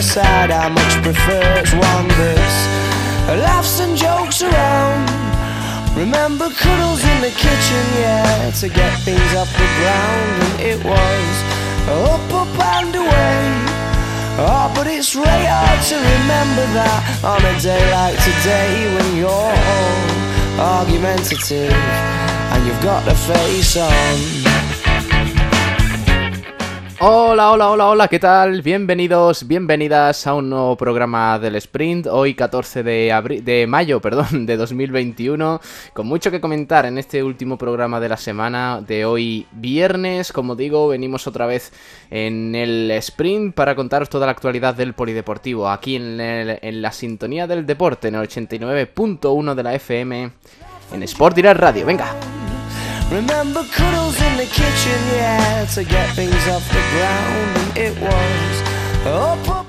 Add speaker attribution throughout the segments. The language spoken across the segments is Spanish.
Speaker 1: a side I much prefer. It's one that's laughs and jokes around. Remember cuddles in the kitchen, yeah, to get things off the ground, and it was up, up and away. Oh, but it's really hard to remember that on a day like today when you're argumentative and you've got the face on.
Speaker 2: Hola, hola, hola, hola, ¿qué tal? Bienvenidos, bienvenidas a un nuevo programa del Sprint, hoy 14 de, de mayo perdón, de 2021, con mucho que comentar en este último programa de la semana de hoy viernes, como digo, venimos otra vez en el Sprint para contaros toda la actualidad del polideportivo, aquí en, en la sintonía del deporte, en el 89.1 de la FM, en Sport Direct Radio, venga.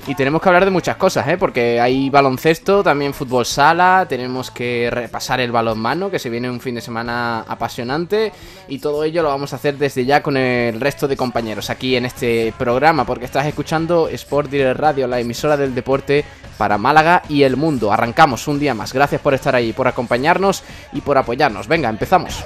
Speaker 2: Y tenemos que hablar de muchas cosas, ¿eh? Porque hay baloncesto, también fútbol sala, tenemos que repasar el balonmano, que se viene un fin de semana apasionante, y todo ello lo vamos a hacer desde ya con el resto de compañeros aquí en este programa, porque estás escuchando Sport Direct Radio, la emisora del deporte para Málaga y el mundo. Arrancamos un día más. Gracias por estar ahí, por acompañarnos y por apoyarnos. Venga, empezamos.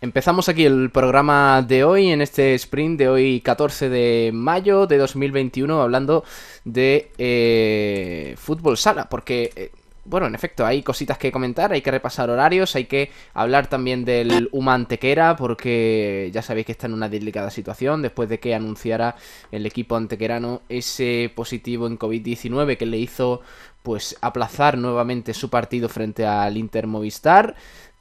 Speaker 2: Empezamos aquí el programa de hoy, en este sprint de hoy 14 de mayo de 2021, hablando de eh, fútbol sala, porque, eh, bueno, en efecto, hay cositas que comentar, hay que repasar horarios, hay que hablar también del Humantequera, porque ya sabéis que está en una delicada situación después de que anunciara el equipo antequerano ese positivo en COVID-19 que le hizo pues aplazar nuevamente su partido frente al Inter Movistar.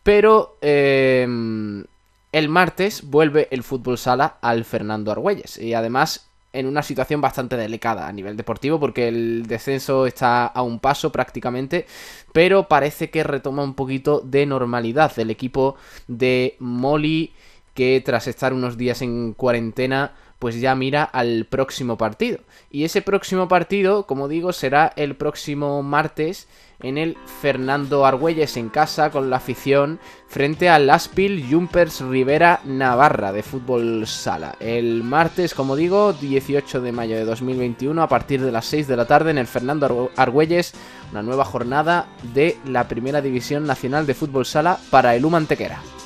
Speaker 2: Pero em, el martes vuelve el fútbol sala al Fernando Argüelles. Y además en una situación bastante delicada a nivel deportivo porque el descenso está a un paso prácticamente, pero parece que retoma un poquito de normalidad el equipo de Molly que tras estar unos días en cuarentena pues ya mira al próximo partido. Y ese próximo partido, como digo, será el próximo martes en el Fernando Argüelles en casa con la afición frente al Aspil Jumpers Rivera Navarra de fútbol sala. El martes, como digo, 18 de mayo de 2021 a partir de las 6 de la tarde en el Fernando Argüelles, una nueva jornada de la Primera División Nacional de Fútbol Sala para el Humantequera.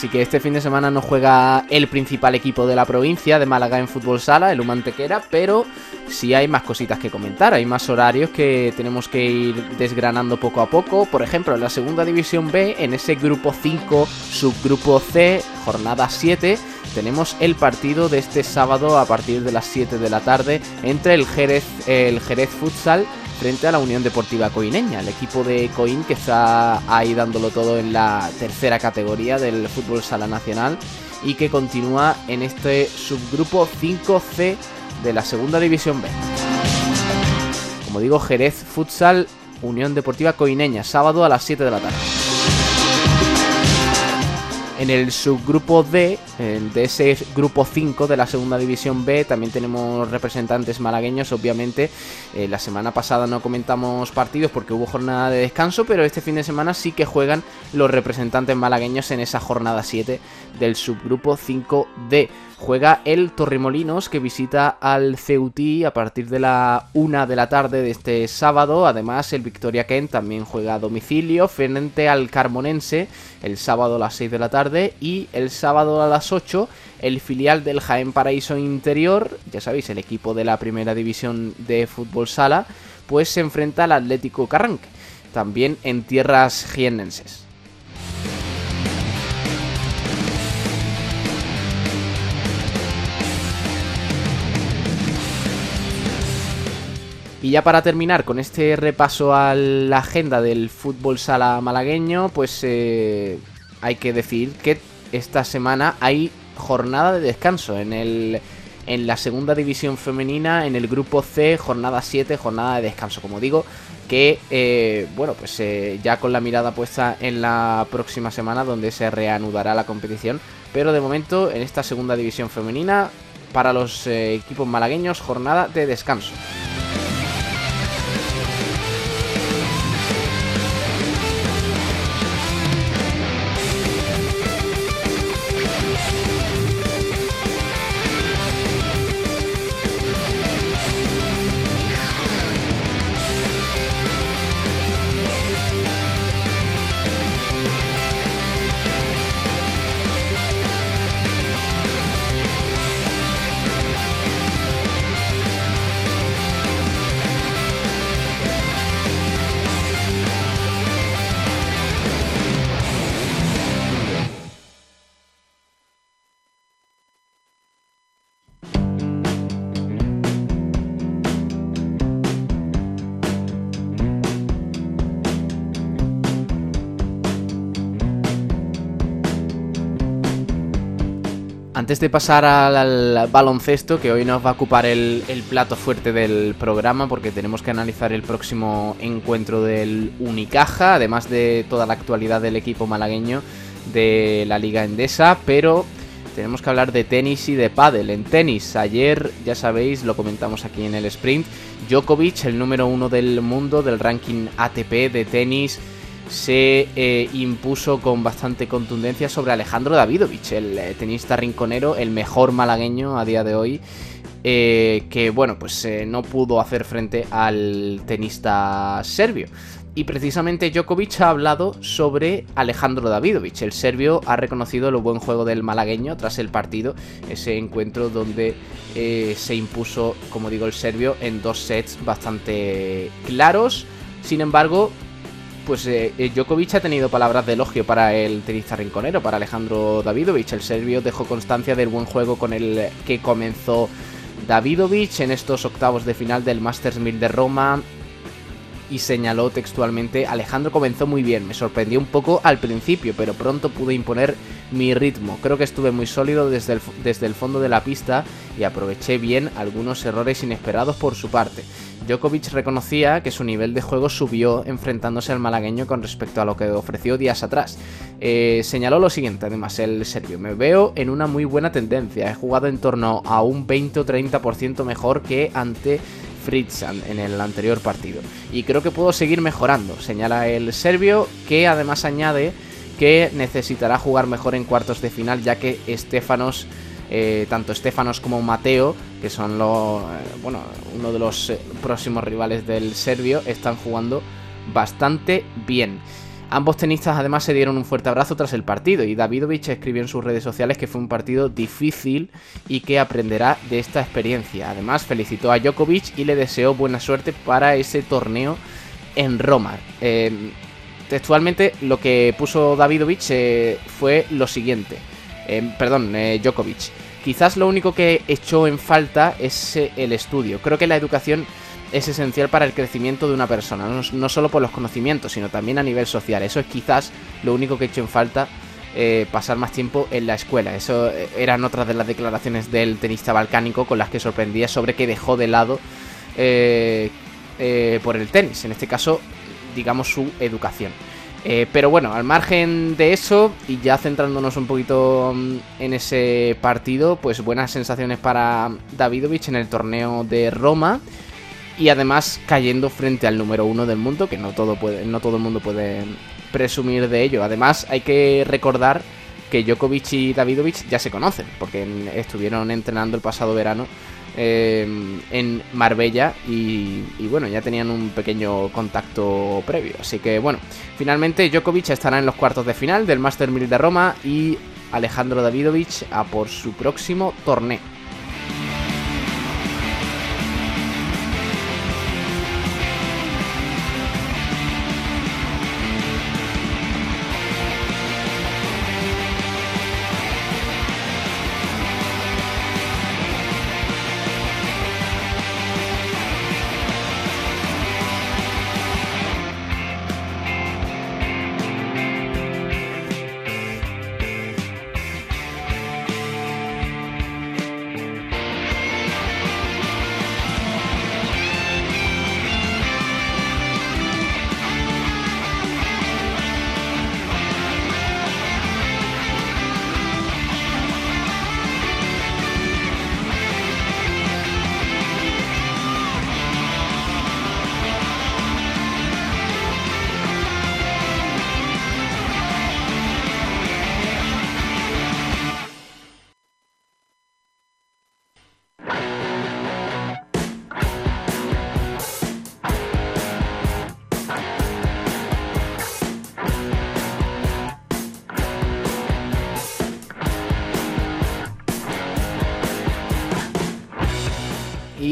Speaker 2: Así que este fin de semana no juega el principal equipo de la provincia de Málaga en fútbol sala, el Humantequera, pero sí hay más cositas que comentar, hay más horarios que tenemos que ir desgranando poco a poco. Por ejemplo, en la segunda división B, en ese grupo 5, subgrupo C, jornada 7, tenemos el partido de este sábado a partir de las 7 de la tarde entre el Jerez, el Jerez Futsal frente a la Unión Deportiva Coineña, el equipo de Coin que está ahí dándolo todo en la tercera categoría del fútbol sala nacional y que continúa en este subgrupo 5C de la segunda división B. Como digo, Jerez Futsal Unión Deportiva Coineña, sábado a las 7 de la tarde. En el subgrupo D, de ese grupo 5 de la segunda división B, también tenemos representantes malagueños, obviamente. Eh, la semana pasada no comentamos partidos porque hubo jornada de descanso, pero este fin de semana sí que juegan los representantes malagueños en esa jornada 7 del subgrupo 5D juega el Torremolinos que visita al Ceutí a partir de la 1 de la tarde de este sábado. Además, el Victoria Kent también juega a domicilio frente al Carmonense el sábado a las 6 de la tarde y el sábado a las 8 el filial del Jaén Paraíso Interior, ya sabéis, el equipo de la primera división de fútbol sala, pues se enfrenta al Atlético Carranque, también en tierras jiennenses. Y ya para terminar con este repaso a la agenda del fútbol sala malagueño, pues eh, hay que decir que esta semana hay jornada de descanso en el en la segunda división femenina, en el grupo C, jornada 7, jornada de descanso, como digo, que eh, bueno, pues eh, ya con la mirada puesta en la próxima semana donde se reanudará la competición, pero de momento en esta segunda división femenina para los equipos malagueños jornada de descanso. Antes de pasar al, baloncesto, que hoy nos va a ocupar el, plato fuerte del programa, porque tenemos que analizar el próximo encuentro del Unicaja, además de toda la actualidad del equipo malagueño de la Liga Endesa, pero tenemos que hablar de tenis y de pádel. En tenis, ayer, ya sabéis, lo comentamos aquí en el sprint, Djokovic, el número uno del mundo del ranking ATP de tenis, se eh, impuso con bastante contundencia sobre Alejandro Davidovich, el eh, tenista rinconero, el mejor malagueño a día de hoy. Eh, que bueno, pues no pudo hacer frente al tenista serbio. Y precisamente Djokovic ha hablado sobre Alejandro Davidovich. El serbio ha reconocido el buen juego del malagueño tras el partido, ese encuentro donde se impuso, como digo, el serbio en dos sets bastante claros. Sin embargo, pues eh, eh, Djokovic ha tenido palabras de elogio para el tenista rinconero, para Alejandro Davidovich. El serbio dejó constancia del buen juego con el que comenzó Davidovich en estos octavos de final del Masters 1000 de Roma y señaló textualmente, Alejandro comenzó muy bien, me sorprendió un poco al principio, pero pronto pude imponer mi ritmo. Creo que estuve muy sólido desde el, desde el fondo de la pista y aproveché bien algunos errores inesperados por su parte. Djokovic reconocía que su nivel de juego subió enfrentándose al malagueño con respecto a lo que ofreció días atrás. Eh, señaló lo siguiente, además, el serbio, me veo en una muy buena tendencia, he jugado en torno a un 20 o 30% mejor que ante Fritzan en el anterior partido. Y creo que puedo seguir mejorando, señala el serbio, que además añade que necesitará jugar mejor en cuartos de final, ya que Estefanos eh, tanto Estefanos como Mateo, que son los, eh, bueno, uno de los eh, próximos rivales del serbio, están jugando bastante bien. Ambos tenistas además se dieron un fuerte abrazo tras el partido y Davidovich escribió en sus redes sociales que fue un partido difícil y que aprenderá de esta experiencia. Además felicitó a Djokovic y le deseó buena suerte para ese torneo en Roma. textualmente lo que puso Davidovich fue lo siguiente. perdón, Djokovic. Quizás lo único que echó en falta es eh, el estudio. Creo que la educación es esencial para el crecimiento de una persona, no, solo por los conocimientos, sino también a nivel social. Eso es quizás lo único que echó en falta eh, pasar más tiempo en la escuela. Eso eh, eran otras de las declaraciones del tenista balcánico con las que sorprendía sobre que dejó de lado por el tenis, en este caso, digamos, su educación. Eh, pero bueno, al margen de eso, y ya centrándonos un poquito mm, en ese partido, pues buenas sensaciones para Davidovich en el torneo de Roma. Y además cayendo frente al número uno del mundo, que no todo, puede, no todo el mundo puede presumir de ello. Además, hay que recordar que Djokovic y Davidovich ya se conocen, porque estuvieron entrenando el pasado verano eh, en Marbella y, bueno, ya tenían un pequeño contacto previo. Así que bueno, finalmente Djokovic estará en los cuartos de final del Master 1000 de Roma y Alejandro Davidovich a por su próximo torneo.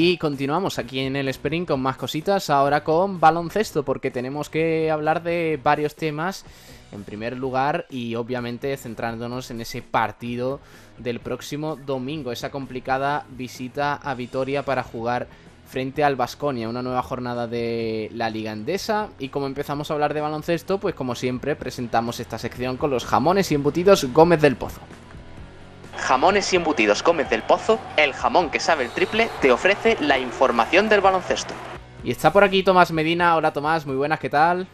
Speaker 2: Y continuamos aquí en el Sprint con más cositas, ahora con baloncesto, porque tenemos que hablar de varios temas. En primer lugar, y obviamente centrándonos en ese partido del próximo domingo, esa complicada visita a Vitoria para jugar frente al Basconia, una nueva jornada de la Liga Endesa. Y como empezamos a hablar de baloncesto, pues como siempre presentamos esta sección con los jamones y embutidos Gómez del Pozo.
Speaker 3: Jamones y embutidos Gómez del Pozo, el jamón que sabe el triple, te ofrece la información del baloncesto.
Speaker 2: Y está por aquí Tomás Medina. Hola Tomás, muy buenas, ¿qué tal?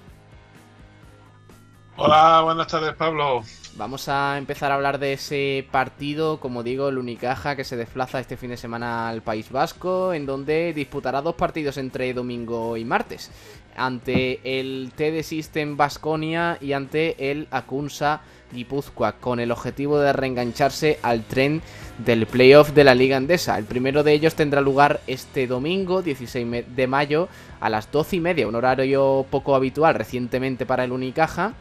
Speaker 4: Hola, buenas tardes Pablo.
Speaker 2: Vamos a empezar a hablar de ese partido, como digo, el Unicaja que se desplaza este fin de semana al País Vasco, en donde disputará dos partidos entre domingo y martes, ante el TD System Basconia y ante el Acunsa Guipúzcoa, con el objetivo de reengancharse al tren del playoff de la Liga Andesa. El primero de ellos tendrá lugar este domingo, 16 de mayo, a las 12 y media, un horario poco habitual recientemente para el Unicaja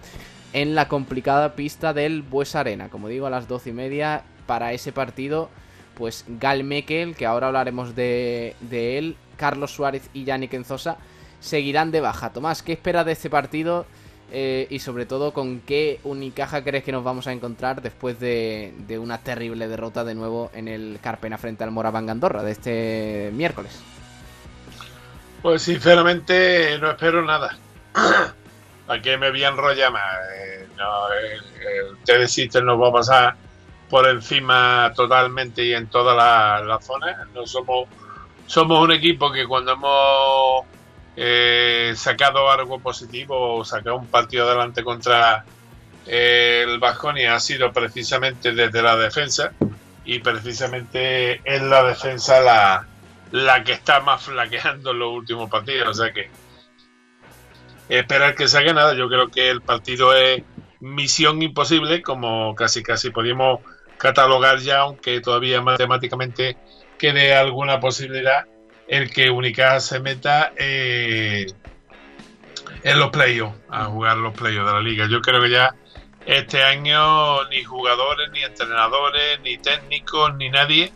Speaker 2: en la complicada pista del Bues Arena. Como digo, a las 12 y media para ese partido, pues Gal Mekel, que ahora hablaremos de, él, Carlos Suárez y Yannick Enzosa seguirán de baja. Tomás, ¿qué esperas de este partido? Eh, y sobre todo, ¿con qué Unicaja crees que nos vamos a encontrar después de, una terrible derrota de nuevo en el Carpena frente al Moraván Andorra de este miércoles?
Speaker 4: Pues sinceramente no espero nada. ¿A qué me voy a enrollar más? Eh, no, el, nos va a pasar por encima totalmente y en todas las la zonas. No somos, somos un equipo que cuando hemos eh, sacado algo positivo o sacado un partido adelante contra el Baskonia ha sido precisamente desde la defensa y precisamente es la defensa la, la que está más flaqueando en los últimos partidos. O sea que esperar que se haga nada. Yo creo que el partido es misión imposible, como casi casi podríamos catalogar ya, aunque todavía matemáticamente quede alguna posibilidad, el que Única se meta eh, en los playoffs, a jugar los playoffs de la liga. Yo creo que ya este año ni jugadores, ni entrenadores, ni técnicos, ni nadie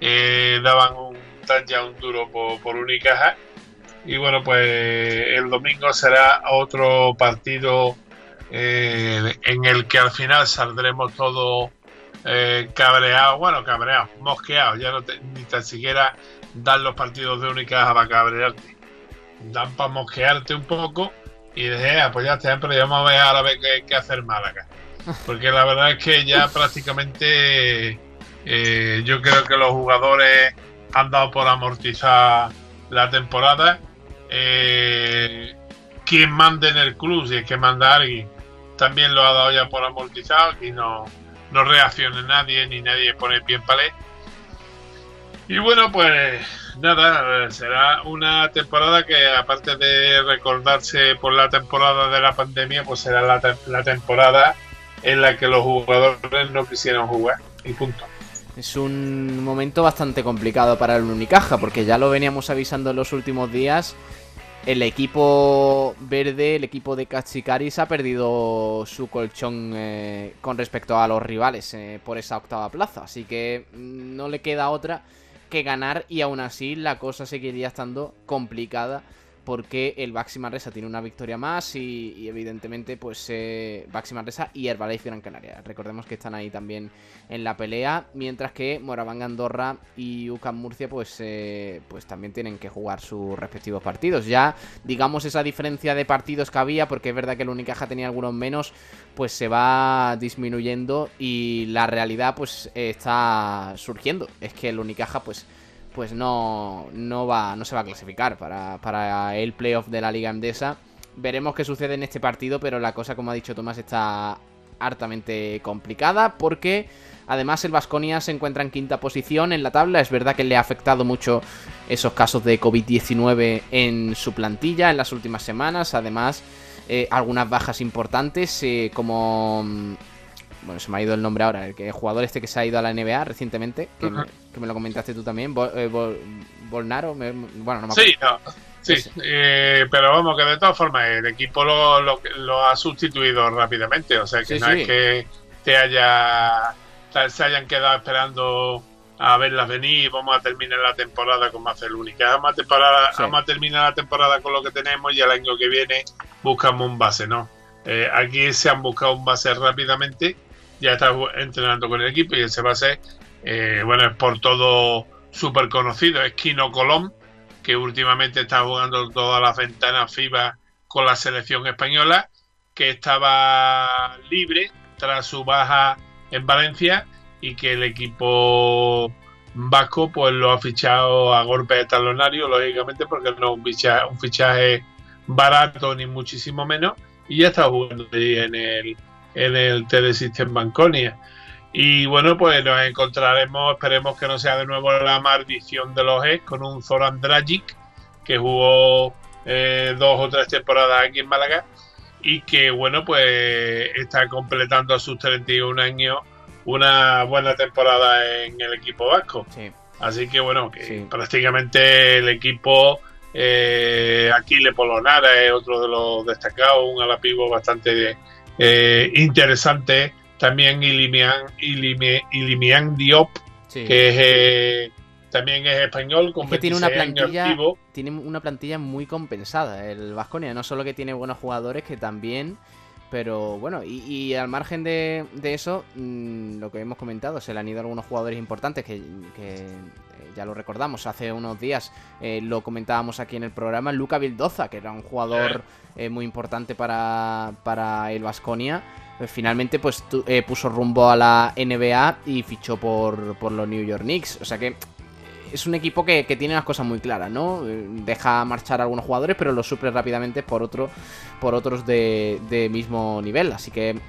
Speaker 4: eh, daban un tan ya un duro por, por Unicaja y bueno, pues el domingo será otro partido eh, en el que al final saldremos todos eh, cabreados, bueno, cabreados, mosqueados, ya no ni tan siquiera dan los partidos de única para cabrearte, dan para mosquearte un poco y de ah, pues ya está, pero ya vamos a ver ahora ver qué, qué hacer Málaga. Porque la verdad es que ya prácticamente eh, yo creo que los jugadores han dado por amortizar la temporada eh, quien mande en el club, si es que manda alguien, también lo ha dado ya por amortizado, aquí no, no reacciona nadie, ni nadie pone pie en palé. Y bueno, pues nada, será una temporada que aparte de recordarse por la temporada de la pandemia, pues será la, la temporada en la que los jugadores no quisieron jugar. Y punto.
Speaker 2: Es un momento bastante complicado para el Unicaja, porque ya lo veníamos avisando en los últimos días. El equipo verde, el equipo de Katsikaris, ha perdido su colchón eh, con respecto a los rivales eh, por esa octava plaza. Así que mm, no le queda otra que ganar y aún así la cosa seguiría estando complicada porque el Baxi Manresa tiene una victoria más y, evidentemente pues eh, Baxi y Herbalife Gran Canaria. Recordemos que están ahí también en la pelea, mientras que Moravanga Andorra y UCAM Murcia pues, eh, pues también tienen que jugar sus respectivos partidos. Ya digamos esa diferencia de partidos que había, porque es verdad que el Unicaja tenía algunos menos, pues se va disminuyendo y la realidad pues está surgiendo. Es que el Unicaja pues pues no, no, va, no se va a clasificar para, para el playoff de la Liga Endesa. Veremos qué sucede en este partido, pero la cosa, como ha dicho Tomás, está hartamente complicada porque además el Vasconia se encuentra en quinta posición en la tabla. Es verdad que le ha afectado mucho esos casos de COVID-19 en su plantilla en las últimas semanas. Además, eh, algunas bajas importantes eh, como mm, bueno, se me ha ido el nombre ahora, el, jugador este que se ha ido a la NBA recientemente, me, lo comentaste tú también, eh, Volnaro, bueno, no me acuerdo.
Speaker 4: Sí, no, sí, eh, pero vamos, que de todas formas el equipo lo, lo, ha sustituido rápidamente, o sea que no es que te haya, se hayan quedado esperando a verlas venir y vamos a terminar la temporada con más única. Vamos a, temporada, vamos a terminar la temporada con lo que tenemos y el año que viene buscamos un base, ¿no? Eh, aquí se han buscado un base rápidamente ya está entrenando con el equipo y ese base, eh, bueno, es por todo súper conocido, es Kino Colón, que últimamente está jugando todas las ventanas FIBA con la selección española, que estaba libre tras su baja en Valencia y que el equipo vasco pues lo ha fichado a golpe de talonario, lógicamente, porque no es un fichaje, barato ni muchísimo menos, y ya está jugando ahí en el en el Telesystem Banconia. Y bueno, pues nos encontraremos, esperemos que no sea de nuevo la maldición de los ex, con un Zoran Dragic, que jugó eh, dos o tres temporadas aquí en Málaga y que bueno, pues está completando a sus 31 años una buena temporada en el equipo vasco. Así que bueno, que prácticamente el equipo eh, aquí Le Polonara es otro de los destacados, un alapivo bastante eh, interesante también Ilimian, Ilimian, Diop, que eh, también es español, con
Speaker 2: que tiene una plantilla, tiene una plantilla muy compensada el Vasconia, no solo que tiene buenos jugadores, que también pero bueno, y, al margen de, eso, mm, lo que hemos comentado, se le han ido algunos jugadores importantes que, eh, ya lo recordamos, hace unos días. Lo comentábamos aquí en el programa, Luca Vildoza, que era un jugador eh, muy importante para, para el Vasconia. Eh, finalmente, pues eh, puso rumbo a la NBA y fichó por, por los New York Knicks. O sea que es un equipo que, tiene las cosas muy claras, ¿no? Deja marchar a algunos jugadores, pero los suple rápidamente por otro, por otros de, de mismo nivel. Así que,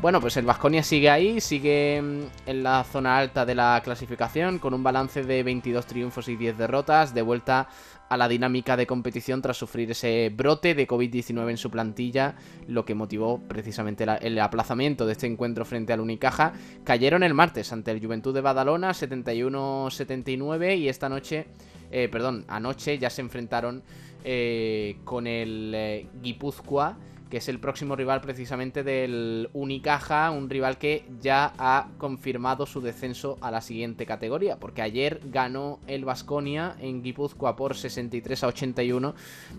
Speaker 2: bueno, pues el Vasconia sigue ahí, sigue mm, en la zona alta de la clasificación, con un balance de 22 triunfos y 10 derrotas, de vuelta a la dinámica de competición tras sufrir ese brote de COVID-19 en su plantilla, lo que motivó precisamente el aplazamiento de este encuentro frente al Unicaja. Cayeron el martes ante el Juventud de Badalona 71-79 y esta noche, eh, perdón, anoche ya se enfrentaron eh, con el eh, Guipúzcoa que es el próximo rival precisamente del Unicaja, un rival que ya ha confirmado su descenso a la siguiente categoría, porque ayer ganó el Vasconia en Guipúzcoa por 63 a 81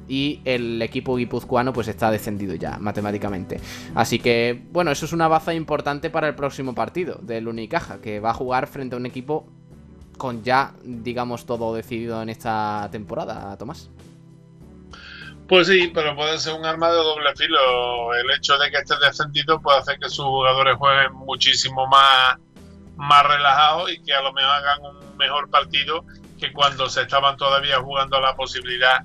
Speaker 2: y el equipo guipuzcoano pues está descendido ya matemáticamente. Así que, bueno, eso es una baza importante para el próximo partido del Unicaja, que va a jugar frente a un equipo con ya, digamos, todo decidido en esta temporada, Tomás.
Speaker 4: Pues sí, pero puede ser un arma de doble filo. El hecho de que esté descendido puede hacer que sus jugadores jueguen muchísimo más, más relajados y que a lo mejor hagan un mejor partido que cuando se estaban todavía jugando la posibilidad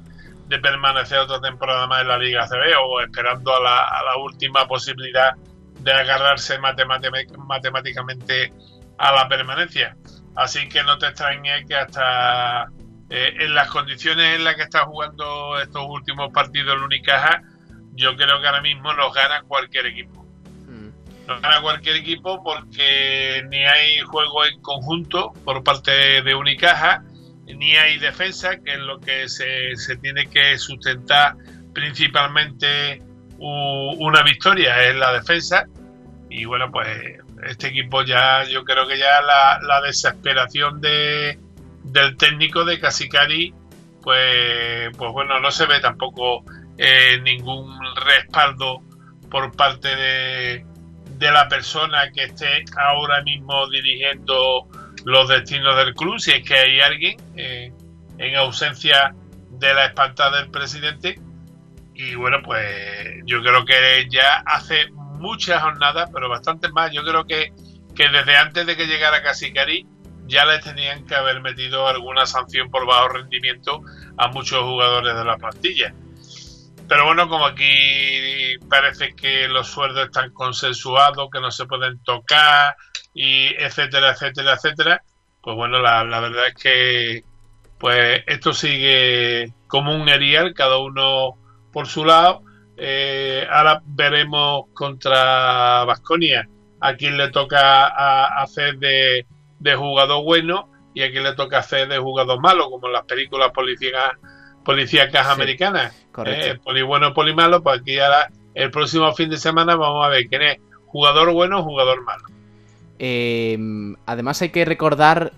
Speaker 4: de permanecer otra temporada más en la Liga CB o esperando a la, a la última posibilidad de agarrarse matemáticamente a la permanencia. Así que no te extrañe que hasta eh, en las condiciones en las que está jugando estos últimos partidos el Unicaja, yo creo que ahora mismo los gana cualquier equipo. Mm. Los gana cualquier equipo porque ni hay juego en conjunto por parte de Unicaja, ni hay defensa, que es lo que se, se tiene que sustentar principalmente una victoria, es la defensa. Y bueno, pues este equipo ya, yo creo que ya la, desesperación de, del técnico de Casicari, pues, pues bueno, no se ve tampoco eh, ningún respaldo por parte de, de la persona que esté ahora mismo dirigiendo los destinos del club, si es que hay alguien eh, en ausencia de la espantada del presidente. Y bueno, pues yo creo que ya hace muchas jornadas, pero bastantes más. Yo creo que, que desde antes de que llegara Casicari ya le tenían que haber metido alguna sanción por bajo rendimiento a muchos jugadores de la plantilla. Pero bueno, como aquí parece que los sueldos están consensuados, que no se pueden tocar, y etcétera, etcétera, etcétera, pues bueno, la, la verdad es que pues esto sigue como un erial, cada uno por su lado, eh, ahora veremos contra Vasconia a quien le toca hacer de, jugador bueno y a quien le toca hacer de jugador malo, como en las películas policíacas, policíacas americanas. Eh, poli bueno, poli malo, pues aquí ahora el próximo fin de semana vamos a ver quién es jugador bueno o jugador malo.
Speaker 2: Em, además hay que recordar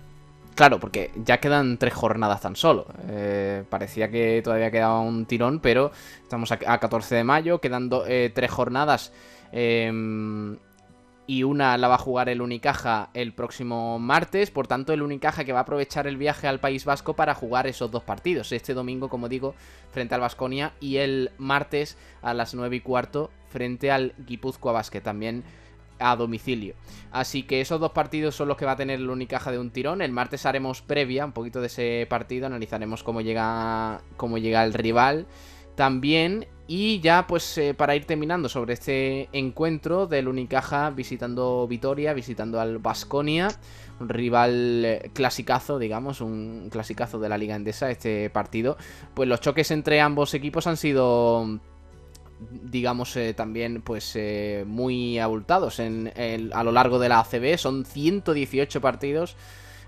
Speaker 2: Claro, porque ya quedan tres jornadas tan solo. Eh, parecía que todavía quedaba un tirón, pero estamos a, 14 de mayo, quedando eh, tres jornadas. Y una la va a jugar el Unicaja el próximo martes. Por tanto, el Unicaja que va a aprovechar el viaje al País Vasco para jugar esos dos partidos. Este domingo, como digo, frente al Vasconia y el martes a las 9 y cuarto frente al Guipúzcoa Basket. También a domicilio. Así que esos dos partidos son los que va a tener el Unicaja de un tirón. El martes haremos previa, un poquito de ese partido, analizaremos cómo llega, cómo llega el rival también. Y ya pues eh, para ir terminando sobre este encuentro del Unicaja visitando Vitoria, visitando al Basconia, un rival eh, clasicazo, digamos, un clasicazo de la Liga Endesa, este partido. Pues los choques entre ambos equipos han sido digamos, eh, también pues muy abultados en, a lo largo de la ACB. Son 118 partidos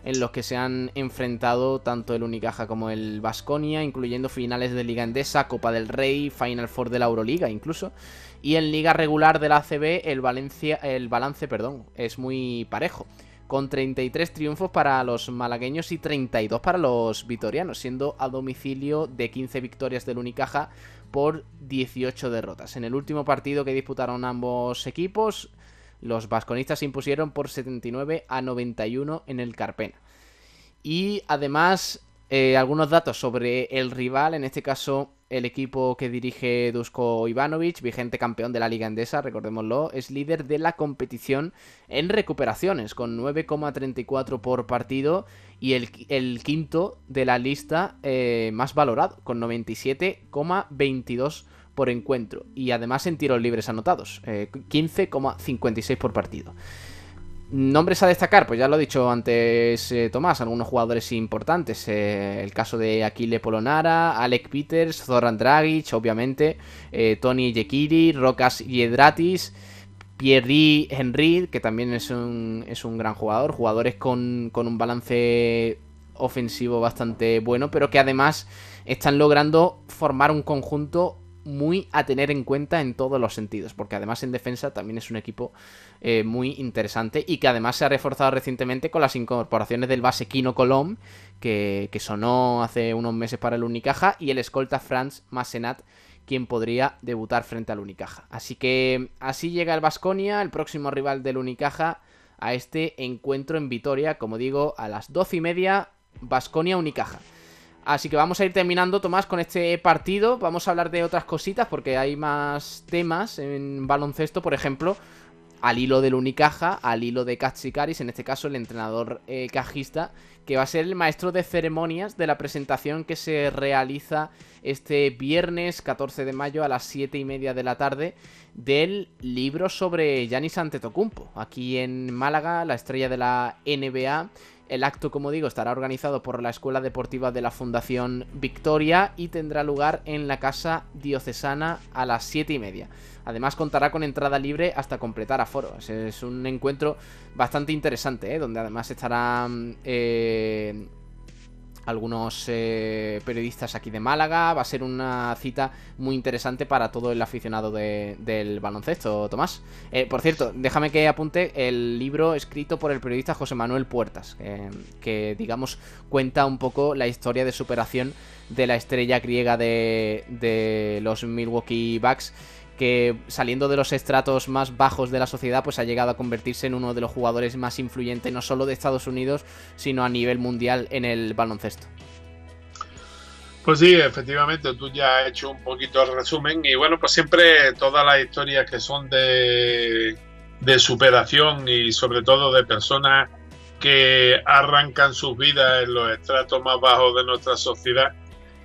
Speaker 2: en los que se han enfrentado tanto el Unicaja como el Vasconia, incluyendo finales de Liga Endesa, Copa del Rey, Final Four de la Euroliga incluso. Y en Liga regular de la ACB el, Valencia, el balance perdón, es muy parejo con 33 triunfos para los malagueños y 32 para los vitorianos, siendo a domicilio de 15 victorias del Unicaja por 18 derrotas. En el último partido que disputaron ambos equipos, los vasconistas se impusieron por 79 a 91 en el Carpena. Y además, eh, algunos datos sobre el rival, en este caso el equipo que dirige Dusko Ivanovic, vigente campeón de la Liga Endesa, recordémoslo, es líder de la competición en recuperaciones, con 9,34 por partido y el, quinto de la lista eh, más valorado, con 97,22 por encuentro. Y además en tiros libres anotados, 15,56 eh, por partido. Nombres a destacar, pues ya lo he dicho antes eh, Tomás, algunos jugadores importantes. el caso de Aquile Polonara, Alec Peters, Zoran Dragic, obviamente, Tony Yekiri, Rocas Yedratis. Pierre Henry, que también es un, es un gran jugador, jugadores con, con un balance ofensivo bastante bueno, pero que además están logrando formar un conjunto muy a tener en cuenta en todos los sentidos, porque además en defensa también es un equipo eh, muy interesante y que además se ha reforzado recientemente con las incorporaciones del base Kino Colom, que, que sonó hace unos meses para el Unicaja, y el escolta Franz Massenat, quien podría debutar frente al Unicaja. Así que así llega el Vasconia, el próximo rival del Unicaja, a este encuentro en Vitoria, como digo, a las doce y media, Vasconia-Unicaja. Así que vamos a ir terminando, Tomás, con este partido. Vamos a hablar de otras cositas porque hay más temas en baloncesto, por ejemplo, al hilo del Unicaja, al hilo de Katsikaris, en este caso el entrenador eh, cajista, que va a ser el maestro de ceremonias de la presentación que se realiza este viernes 14 de mayo a las 7 y media de la tarde del libro sobre Giannis Antetokounmpo. Aquí en Málaga, la estrella de la NBA. El acto, como digo, estará organizado por la Escuela Deportiva de la Fundación Victoria y tendrá lugar en la Casa Diocesana a las 7 y media. Además contará con entrada libre hasta completar aforo. Es un encuentro bastante interesante, ¿eh? donde además estarán eh, algunos eh, periodistas aquí de Málaga. Va a ser una cita muy interesante para todo el aficionado del baloncesto, Tomás. Eh, por cierto, déjame que apunte el libro escrito por el periodista José Manuel Puertas, que digamos cuenta un poco la historia de superación de la estrella griega de, de los Milwaukee Bucks que saliendo de los estratos más bajos de la sociedad, pues ha llegado a convertirse en uno de los jugadores más influyentes, no solo de Estados Unidos, sino a nivel mundial en el baloncesto.
Speaker 4: Pues sí, efectivamente, tú ya has hecho un poquito el resumen y bueno, pues siempre todas las historias que son de, de superación y sobre todo de personas que arrancan sus vidas en los estratos más bajos de nuestra sociedad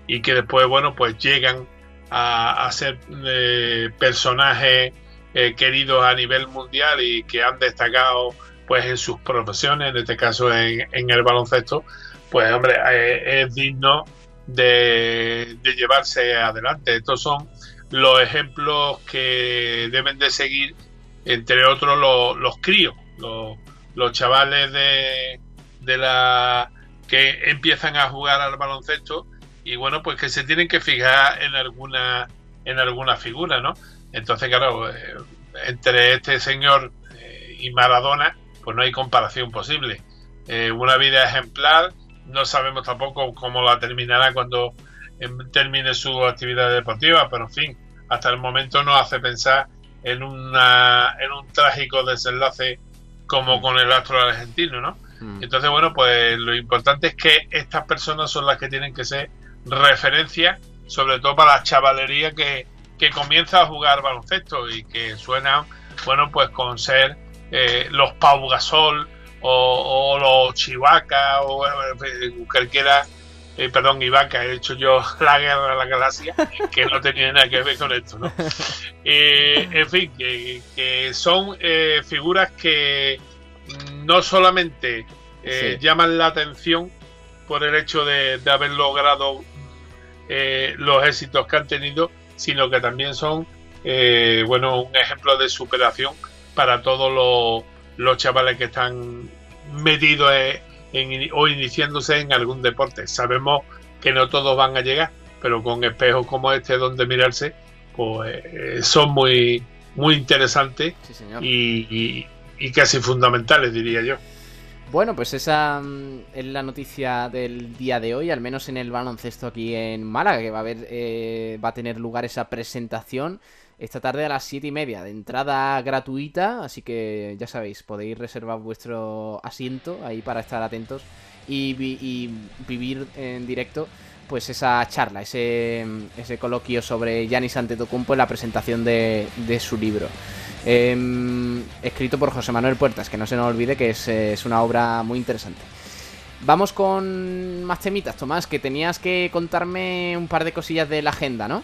Speaker 4: y que después, bueno, pues llegan a, ser eh, personajes eh, queridos a nivel mundial y que han destacado pues en sus profesiones, en este caso en, el baloncesto, pues hombre, eh, es digno de, llevarse adelante. Estos son los ejemplos que deben de seguir, entre otros los, los críos, los, los chavales de, de la que empiezan a jugar al baloncesto y bueno, pues que se tienen que fijar en alguna, en alguna figura, ¿no? Entonces, claro, eh, entre este señor eh, y Maradona, pues no hay comparación posible. Eh, una vida ejemplar, no sabemos tampoco cómo la terminará cuando em, termine su actividad deportiva, pero en fin, hasta el momento nos hace pensar en, una, en un trágico desenlace como mm. con el astro argentino, ¿no? Mm. Entonces, bueno, pues lo importante es que estas personas son las que tienen que ser referencia, sobre todo para la chavalería que, comienza a jugar baloncesto y que suena, bueno, pues con ser eh, los Pau Gasol o, los Chivaca o cualquiera, eh, perdón, Ibaka, he hecho yo la guerra de la galaxia, que no tenía nada que ver con esto, ¿no? Eh, en fin, que, son figuras que no solamente llaman la atención por el hecho de, de haber logrado eh, los éxitos que han tenido, sino que también son eh, bueno un ejemplo de superación para todos los, chavales que están metidos en, o iniciándose en algún deporte. Sabemos que no todos van a llegar, pero con espejos como este donde mirarse, pues eh, son muy muy interesantes y casi fundamentales, diría yo.
Speaker 2: Bueno, pues esa mm, es la noticia del día de hoy, al menos en el baloncesto aquí en Málaga, que va a haber, eh, va a tener lugar esa presentación esta tarde a las 7 y media, de entrada gratuita, así que ya sabéis, podéis reservar vuestro asiento ahí para estar atentos y, vivir en directo pues esa charla, ese, ese coloquio sobre Giannis Antetokounmpo en la presentación de, de su libro. Em, escrito por José Manuel Puertas, que no se nos olvide que es, una obra muy interesante. Vamos con más temitas, Tomás, que tenías que contarme un par de cosillas de la agenda, ¿no?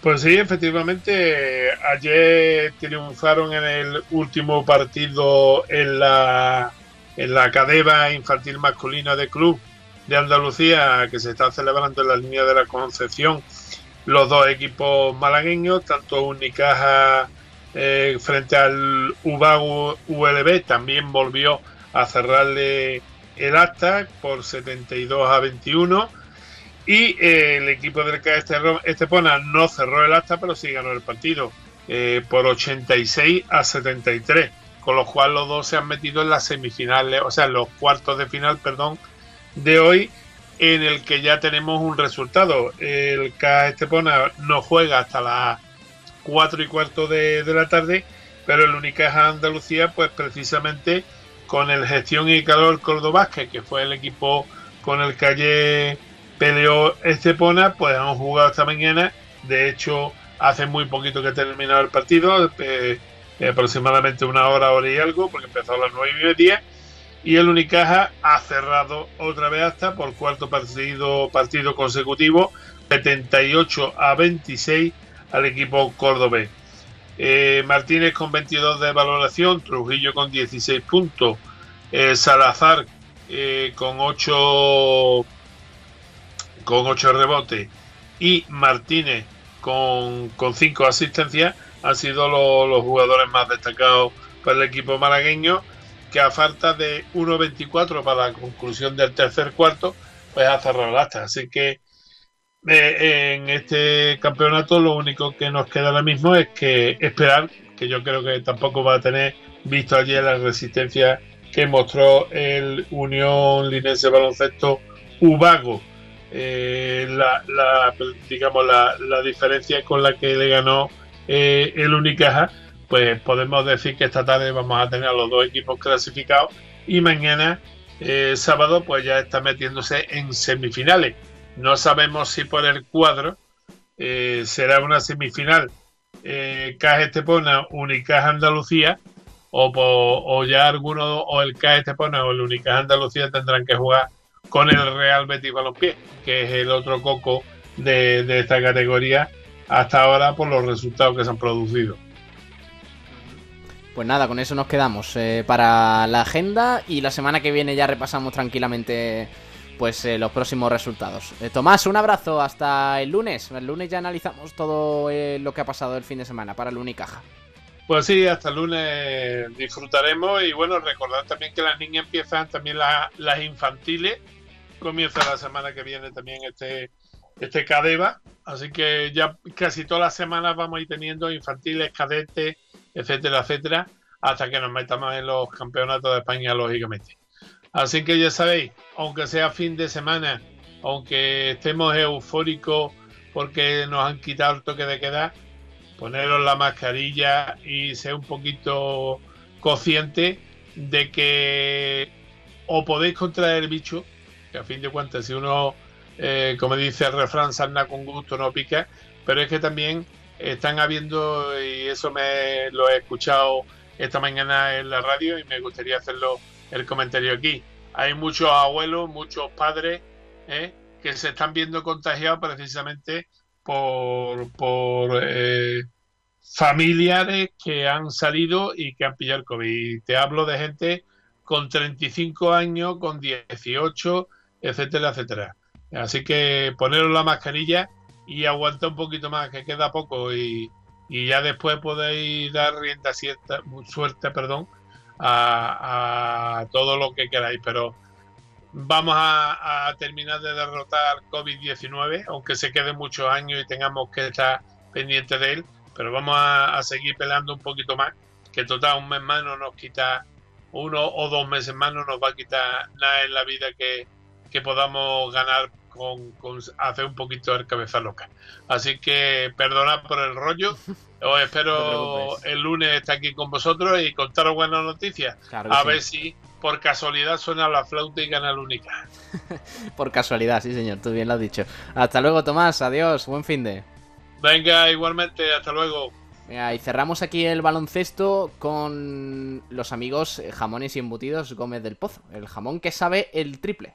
Speaker 4: Pues sí, efectivamente, ayer triunfaron en el último partido en la, en la Cadeva Infantil Masculina de Club de Andalucía, que se está celebrando en la línea de la Concepción, los dos equipos malagueños, tanto Unicaja eh, frente al ULB también volvió a cerrarle el acta por 72 a 21 y eh, el equipo del CAE Estepona no cerró el acta pero sí ganó el partido eh, por 86 a 73 con lo cual los dos se han metido en las semifinales o sea en los cuartos de final perdón de hoy en el que ya tenemos un resultado. El Estepona no juega hasta la 4 y cuarto de, la tarde, pero el Unicaja Andalucía, pues precisamente con el Gestión y Calor Córdoba, que fue el equipo con el ayer peleó Estepona, pues han jugado esta mañana. De hecho, hace muy poquito que ha terminado el partido, eh, aproximadamente una hora, hora y algo, porque empezó a las nueve y media. Y el Unicaja ha cerrado otra vez hasta por cuarto partido, partido consecutivo, 78 a 26 al equipo cordobés. Eh, Martínez con 22 de valoración, Trujillo con 16 puntos, eh, Salazar eh, con 8 con 8 rebotes y Martínez con, con 5 asistencias han sido los jugadores más destacados para el equipo malagueño que a falta de 1.24 para la conclusión del tercer cuarto pues ha cerrado el acta así que en este campeonato lo único que nos queda ahora mismo es que esperar, que yo creo que tampoco va a tener, visto ayer la resistencia que mostró el Unión Linense Baloncesto Ubago. Eh, la, digamos la, diferencia con la que le ganó eh, el Unicaja, pues podemos decir que esta tarde vamos a tener a los dos equipos clasificados y mañana eh, sábado pues ya está metiéndose en semifinales no sabemos si por el cuadro eh, será una semifinal eh, Caja Estepona, Unicaja Andalucía, o, ya alguno, o el Caja Estepona o el Unicaja Andalucía tendrán que jugar con el Real Betis Balompié, que es el otro coco de, esta categoría hasta ahora por los resultados que se han producido.
Speaker 2: Pues nada, con eso nos quedamos eh, para la agenda y la semana que viene ya repasamos tranquilamente pues eh, los próximos resultados. Eh, Tomás, un abrazo hasta el lunes. El lunes ya analizamos todo eh, lo que ha pasado el fin de semana para el Unicaja.
Speaker 4: Pues sí, hasta el lunes disfrutaremos y bueno, recordad también que las niñas empiezan también las infantiles. Comienza la semana que viene también este, este Cadeva, así que ya casi todas las semanas vamos a ir teniendo infantiles, cadetes, etcétera, etcétera, hasta que nos metamos en los campeonatos de España, lógicamente. Así que ya sabéis, aunque sea fin de semana, aunque estemos eufóricos porque nos han quitado el toque de queda, poneros la mascarilla y ser un poquito consciente de que o podéis contraer el bicho, que a fin de cuentas si uno, eh, como dice el refrán, sana con gusto no pica, pero es que también están habiendo, y eso me lo he escuchado esta mañana en la radio y me gustaría hacerlo el comentario aquí. Hay muchos abuelos, muchos padres ¿eh? que se están viendo contagiados precisamente por, por eh, familiares que han salido y que han pillado el COVID. Te hablo de gente con 35 años, con 18, etcétera, etcétera. Así que poneros la mascarilla y aguanta un poquito más, que queda poco y, y ya después podéis dar rienda cierta, suerte, perdón, a, todo lo que queráis, pero vamos a, terminar de derrotar COVID-19, aunque se quede muchos años y tengamos que estar pendientes de él, pero vamos a, seguir peleando un poquito más, que total un mes más no nos quita, uno o dos meses más no nos va a quitar nada en la vida que, que podamos ganar con, hacer un poquito el cabeza loca. Así que perdonad por el rollo. Os espero el lunes estar aquí con vosotros y contaros buenas noticias. a ver si por casualidad suena la flauta y gana el única.
Speaker 2: por casualidad, sí señor, tú bien lo has dicho. Hasta luego Tomás, adiós, buen fin de.
Speaker 4: Venga, igualmente, hasta luego.
Speaker 2: y cerramos aquí el baloncesto con los amigos jamones y embutidos Gómez del Pozo, el jamón que sabe el triple.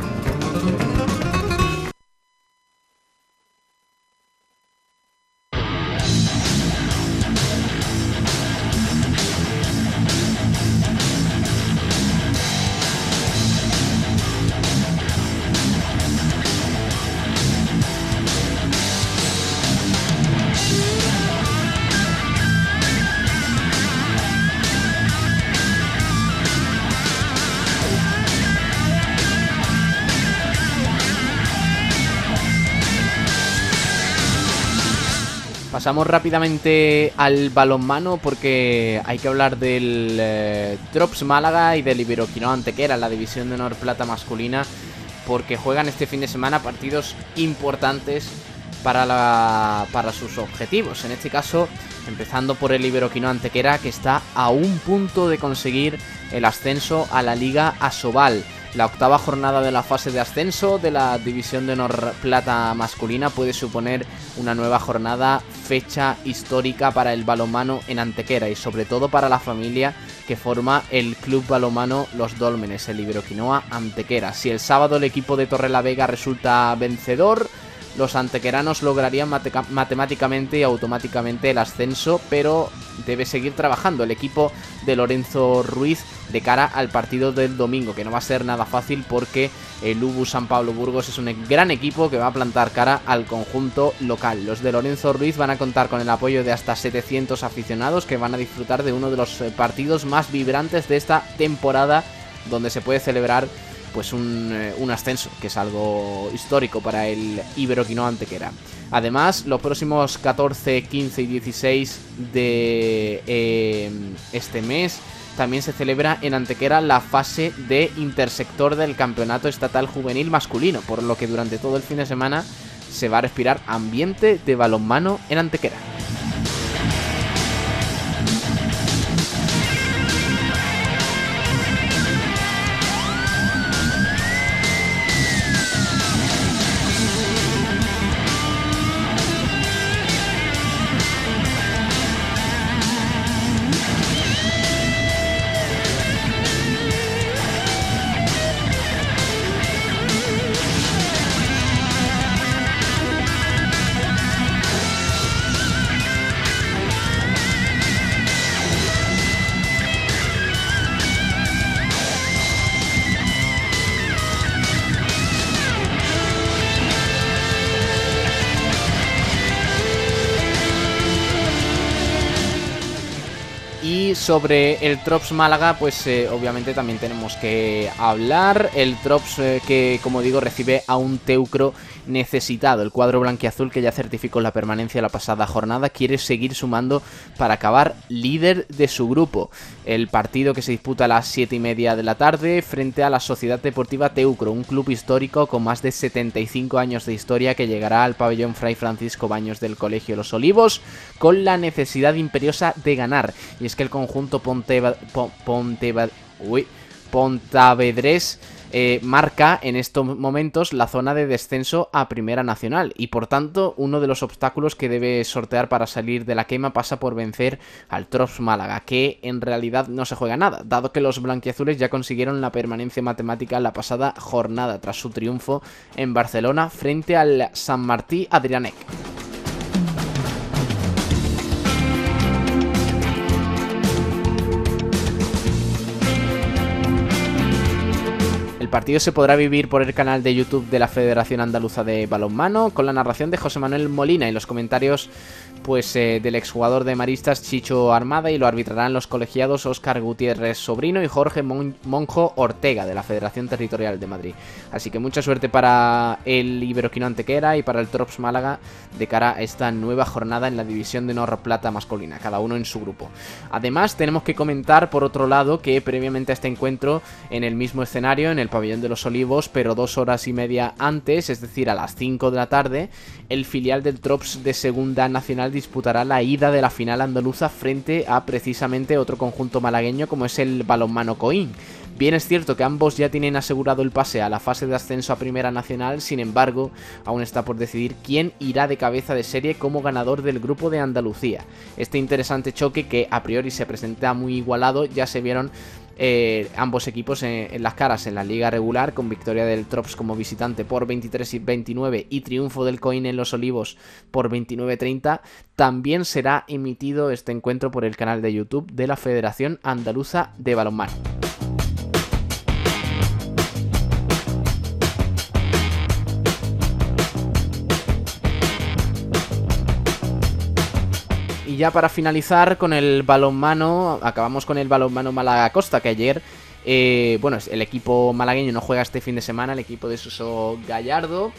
Speaker 2: Pasamos rápidamente al balonmano porque hay que hablar del eh, Drops Málaga y del Iberoquino Antequera, la división de honor plata masculina, porque juegan este fin de semana partidos importantes para, la, para sus objetivos. En este caso, empezando por el Iberoquino Antequera, que está a un punto de conseguir el ascenso a la Liga Asobal. La octava jornada de la fase de ascenso de la División de Honor Plata masculina puede suponer una nueva jornada, fecha histórica para el balomano en Antequera y sobre todo para la familia que forma el Club Balomano Los Dólmenes, el Iberoquinoa Antequera. Si el sábado el equipo de Torre la Vega resulta vencedor, los antequeranos lograrían matemáticamente y automáticamente el ascenso, pero debe seguir trabajando el equipo de Lorenzo Ruiz de cara al partido del domingo, que no va a ser nada fácil porque el Ubu San Pablo Burgos es un gran equipo que va a plantar cara al conjunto local. Los de Lorenzo Ruiz van a contar con el apoyo de hasta 700 aficionados que van a disfrutar de uno de los eh, partidos más vibrantes de esta temporada donde se puede celebrar pues eh, un, ascenso, que es algo histórico para el Iberoquino Antequera. Además, los próximos 14, 15 y 16 de eh, este mes también se celebra en Antequera la fase de intersector del Campeonato Estatal Juvenil Masculino, por lo que durante todo el fin de semana se va a respirar ambiente de balonmano en Antequera. Sobre el Trops Málaga, pues eh, obviamente también tenemos que hablar. El Trops eh, que, como digo, recibe a un Teucro necesitado. El cuadro blanquiazul que ya certificó la permanencia la pasada jornada quiere seguir sumando para acabar líder de su grupo. El partido que se disputa a las 7 y media de la tarde frente a la Sociedad Deportiva Teucro, un club histórico con más de 75 años de historia que llegará al pabellón Fray Francisco Baños del Colegio Los Olivos con la necesidad imperiosa de ganar. Y es que el conjunto Ponte, Pontavedrés eh, marca en estos momentos la zona de descenso a Primera Nacional y por tanto uno de los obstáculos que debe sortear para salir de la quema pasa por vencer al Trops Málaga, que en realidad no se juega nada, dado que los blanquiazules ya consiguieron la permanencia matemática la pasada jornada tras su triunfo en Barcelona frente al San Martí Adrianec. Partido se podrá vivir por el canal de YouTube de la Federación Andaluza de Balonmano, con la narración de José Manuel Molina y los comentarios pues eh, del exjugador de Maristas Chicho Armada y lo arbitrarán los colegiados Óscar Gutiérrez Sobrino y Jorge Monjo Ortega de la Federación Territorial de Madrid. Así que mucha suerte para el Iberoquino Antequera y para el Trops Málaga de cara a esta nueva jornada en la división de Norra Plata masculina, cada uno en su grupo. Además, tenemos que comentar por otro lado que previamente a este encuentro en el mismo escenario, en el pabellón de los Olivos, pero dos horas y media antes, es decir, a las 5 de la tarde, el filial del Trops de Segunda Nacional disputará la ida de la final andaluza frente a precisamente otro conjunto malagueño como es el balonmano Coín. Bien es cierto que ambos ya tienen asegurado el pase a la fase de ascenso a Primera Nacional, sin embargo, aún está por decidir quién irá de cabeza de serie como ganador del grupo de Andalucía. Este interesante choque que a priori se presenta muy igualado ya se vieron eh, ambos equipos en, las caras en la liga regular, con victoria del Trops como visitante por 23 y 29 y triunfo del Coin en los Olivos por 29-30, también será emitido este encuentro por el canal de YouTube de la Federación Andaluza de Balonmano. Y ya para finalizar con el balonmano, acabamos con el balonmano Málaga Costa, que ayer, eh, bueno, el equipo malagueño no juega este fin de semana, el equipo de Suso Gallardo.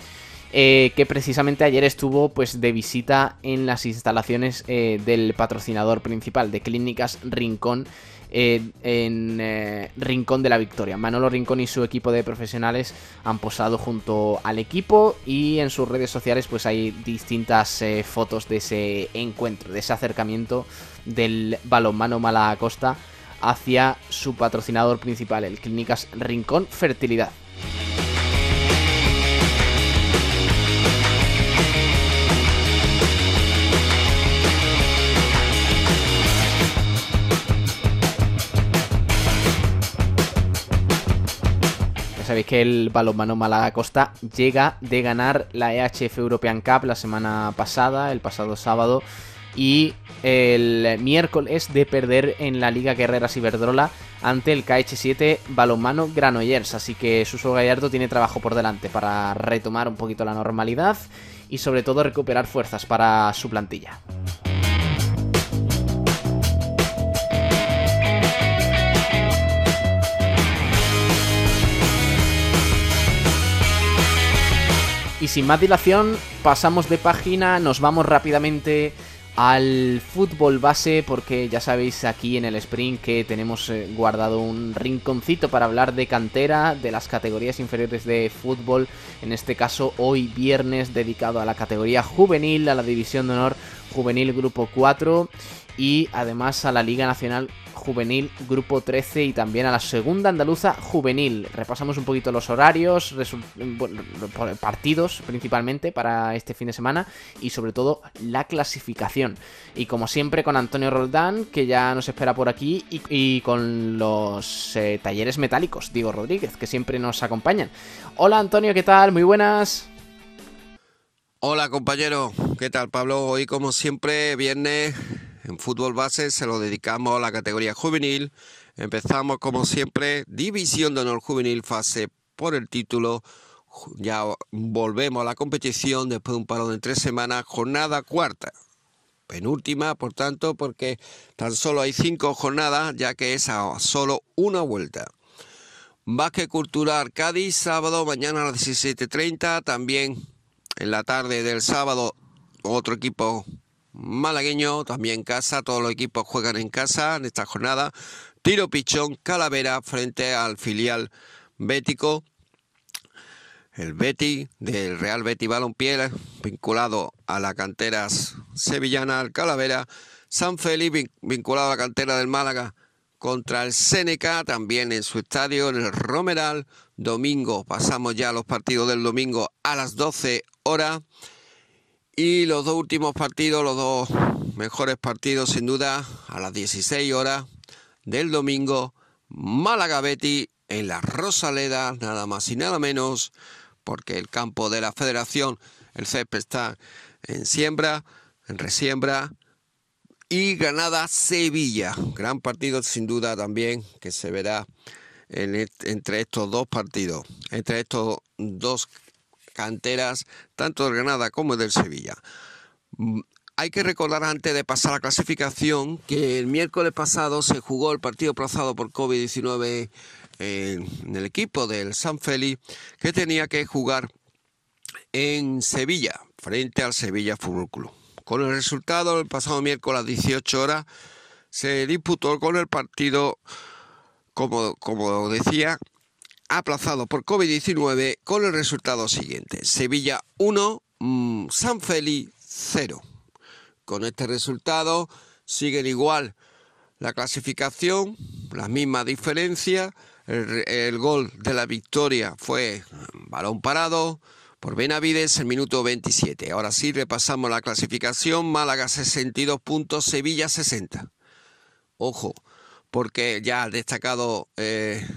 Speaker 2: eh, que precisamente ayer estuvo pues de visita en las instalaciones eh, del patrocinador principal de Clínicas Rincón eh, en Rincón de la Victoria. Manolo Rincón y su equipo de profesionales han posado junto al equipo y en sus redes sociales pues hay distintas fotos de ese encuentro, de ese acercamiento del balonmano Malacosta hacia su patrocinador principal, el Clínicas Rincón Fertilidad. Sabéis que el balonmano Málaga Costa llega de ganar la EHF European Cup la semana pasada, el pasado sábado, y el miércoles de perder en la Liga Guerreras Iberdrola ante el KH7 Balonmano Granollers. Así que Suso Gallardo tiene trabajo por delante para retomar un poquito la normalidad y sobre todo recuperar fuerzas para su plantilla. Sin más dilación, pasamos de página, nos vamos rápidamente al fútbol base porque ya sabéis aquí en el sprint que tenemos eh, guardado un rinconcito para hablar de cantera, de las categorías inferiores de fútbol, en este caso hoy viernes dedicado a la categoría juvenil, a la división de honor juvenil grupo 4 y además a la Liga Nacional Juvenil Grupo 13 y también a la Segunda Andaluza Juvenil. Repasamos un poquito los horarios, partidos principalmente para este fin de semana y sobre todo la clasificación. Y como siempre con Antonio Roldán, que ya nos espera por aquí, y, con los eh, talleres metálicos, Diego Rodríguez, que siempre nos acompañan. Hola Antonio, ¿qué tal? Muy buenas.
Speaker 5: Hola compañero, ¿qué tal Pablo? Hoy como siempre, viernes en fútbol base se lo dedicamos a la categoría juvenil. Empezamos como siempre, División de Honor Juvenil, fase por el título. Ya volvemos a la competición después de un parón de tres semanas, jornada cuarta. Penúltima, por tanto, porque tan solo hay cinco jornadas, ya que es solo una vuelta. Básquet Cultural Cádiz, sábado, mañana a las 17.30. También en la tarde del sábado, otro equipo malagueño, también en casa, todos los equipos juegan en casa en esta jornada. Tiro Pichón, Calavera frente al filial bético. El Betty del Real Betty Balompié, vinculado a la cantera sevillana, al Calavera. San Felipe, vinculado a la cantera del Málaga, contra el Seneca, también en su estadio, en el Romeral. Domingo, pasamos ya a los partidos del domingo a las 12 horas. Y los dos últimos partidos, los dos mejores partidos sin duda, a las 16 horas del domingo, Málaga en la Rosaleda, nada más y nada menos, porque el campo de la federación, el césped está en siembra, en resiembra, y Granada Sevilla, gran partido sin duda también que se verá entre estos dos partidos, entre estos dos canteras, tanto del Granada como del Sevilla. Mm, hay que recordar antes de pasar a la clasificación que el miércoles pasado se jugó el partido aplazado por COVID-19 en el equipo del San Félix que tenía que jugar en Sevilla frente al Sevilla Fútbol Club. Con el resultado, el pasado miércoles a las 18 horas se disputó con el partido, como, como decía, aplazado por COVID-19 con el resultado siguiente. Sevilla 1, mm, San Feli 0. Con este resultado siguen igual la clasificación, la misma diferencia. El, gol de la victoria fue balón parado por Benavides en minuto 27. Ahora sí repasamos la clasificación. Málaga 62 puntos, Sevilla 60. Ojo, porque ya ha destacado eh,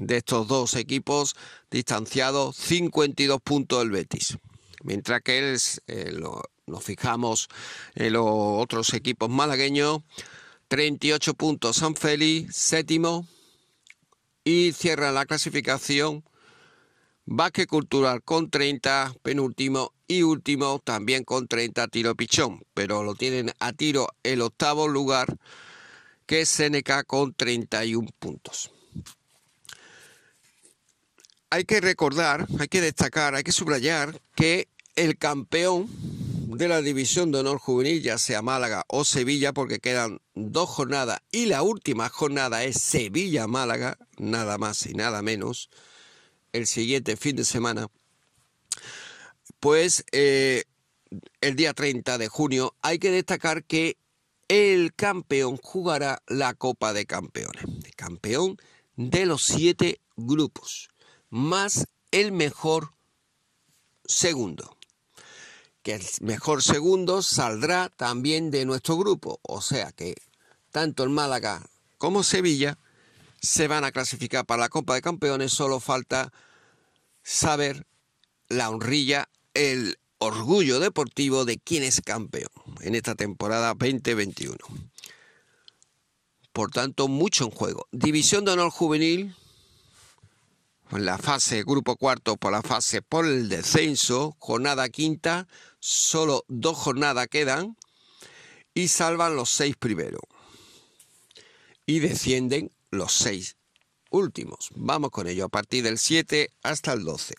Speaker 5: de estos dos equipos distanciados 52 puntos el Betis. Mientras que eh, nos fijamos en los otros equipos malagueños, 38 puntos San Félix, séptimo, y cierra la clasificación Baque Cultural con 30, penúltimo y último también con 30 tiro pichón, pero lo tienen a tiro el octavo lugar que es Seneca con 31 puntos hay que recordar, hay que destacar, hay que subrayar que el campeón de la división de honor juvenil, ya sea Málaga o Sevilla, porque quedan dos jornadas y la última jornada es Sevilla-Málaga, nada más y nada menos, el siguiente fin de semana, pues eh, el día 30 de junio hay que destacar que el campeón jugará la Copa de Campeones, campeón de los siete grupos, más el mejor segundo que el mejor segundo saldrá también de nuestro grupo. O sea que tanto el Málaga como Sevilla se van a clasificar para la Copa de Campeones. Solo falta saber la honrilla, el orgullo deportivo de quién es campeón en esta temporada 2021. Por tanto, mucho en juego. División de honor juvenil, en la fase grupo cuarto por la fase por el descenso, jornada quinta, solo dos jornadas quedan y salvan los seis primeros. Y descienden los seis últimos. Vamos con ello a partir del 7 hasta el 12.